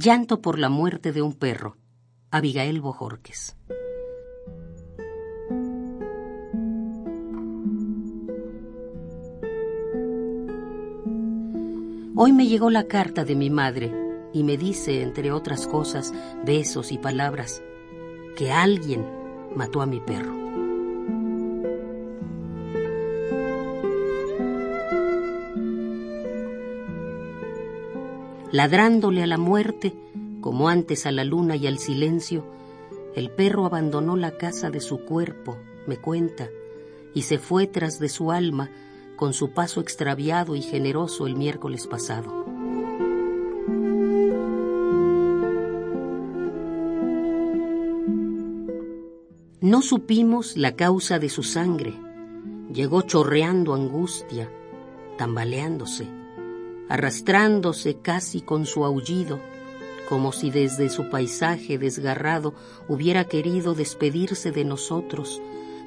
Llanto por la muerte de un perro. Abigail Bojorques. Hoy me llegó la carta de mi madre y me dice, entre otras cosas, besos y palabras, que alguien mató a mi perro. Ladrándole a la muerte, como antes a la luna y al silencio, el perro abandonó la casa de su cuerpo, me cuenta, y se fue tras de su alma con su paso extraviado y generoso el miércoles pasado. No supimos la causa de su sangre. Llegó chorreando angustia, tambaleándose, arrastrándose casi con su aullido, como si desde su paisaje desgarrado hubiera querido despedirse de nosotros.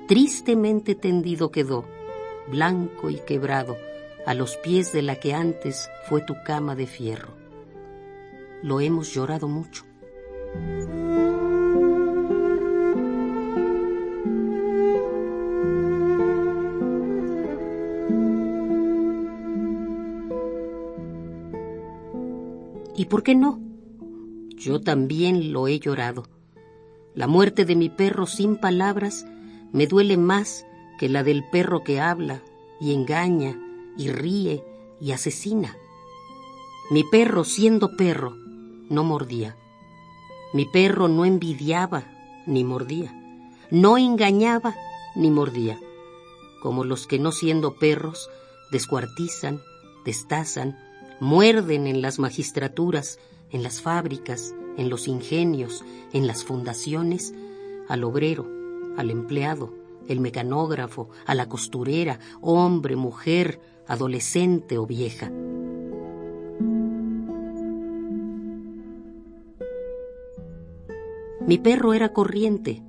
Tristemente tendido quedó, blanco y quebrado, a los pies de la que antes fue tu cama de fierro. Lo hemos llorado mucho. ¿Y por qué no? Yo también lo he llorado. La muerte de mi perro sin palabras me duele más que la del perro que habla y engaña y ríe y asesina. Mi perro, siendo perro, no mordía. Mi perro no envidiaba ni mordía. No engañaba ni mordía. Como los que no siendo perros descuartizan, destazan, muerden en las magistraturas, en las fábricas, en los ingenios, en las fundaciones, al obrero, al empleado, el mecanógrafo, a la costurera, hombre, mujer, adolescente o vieja. Mi perro era corriente,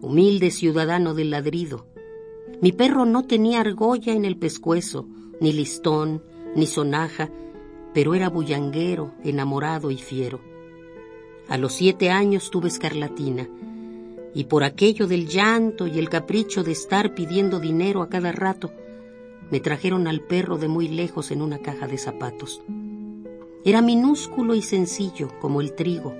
humilde ciudadano del ladrido. Mi perro no tenía argolla en el pescuezo, ni listón, ni sonaja, pero era bullanguero, enamorado y fiero. A los siete años tuve escarlatina, y por aquello del llanto y el capricho de estar pidiendo dinero a cada rato, me trajeron al perro de muy lejos en una caja de zapatos. Era minúsculo y sencillo como el trigo.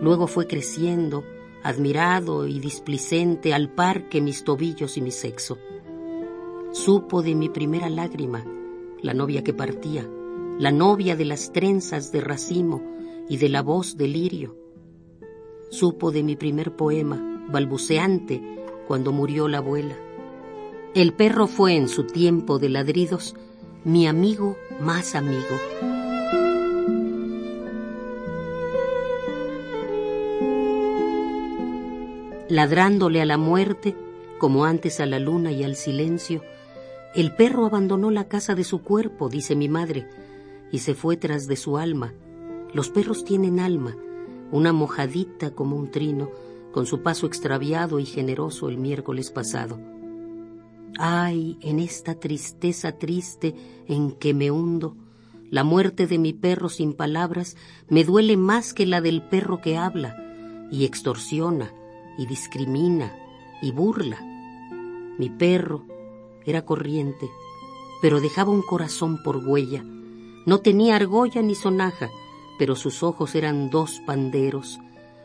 Luego fue creciendo, admirado y displicente al par que mis tobillos y mi sexo. Supo de mi primera lágrima, la novia que partía, la novia de las trenzas de racimo y de la voz de lirio. Supo de mi primer poema, balbuceante, cuando murió la abuela. El perro fue en su tiempo de ladridos mi amigo más amigo. Ladrándole a la muerte, como antes a la luna y al silencio, el perro abandonó la casa de su cuerpo, dice mi madre, y se fue tras de su alma. Los perros tienen alma, una mojadita como un trino, con su paso extraviado y generoso el miércoles pasado. Ay, en esta tristeza triste en que me hundo, la muerte de mi perro sin palabras me duele más que la del perro que habla y extorsiona y discrimina y burla. Mi perro era corriente, pero dejaba un corazón por huella no tenía argolla ni sonaja, pero sus ojos eran dos panderos.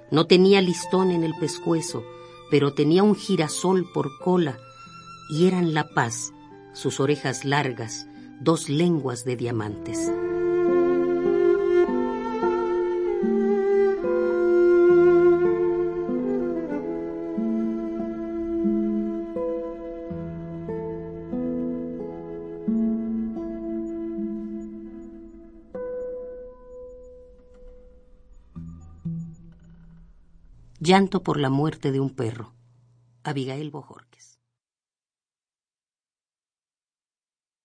No tenía listón en el pescuezo, pero tenía un girasol por cola, y eran la paz, sus orejas largas, dos lenguas de diamantes. Llanto por la muerte de un perro. Abigail Bojorques.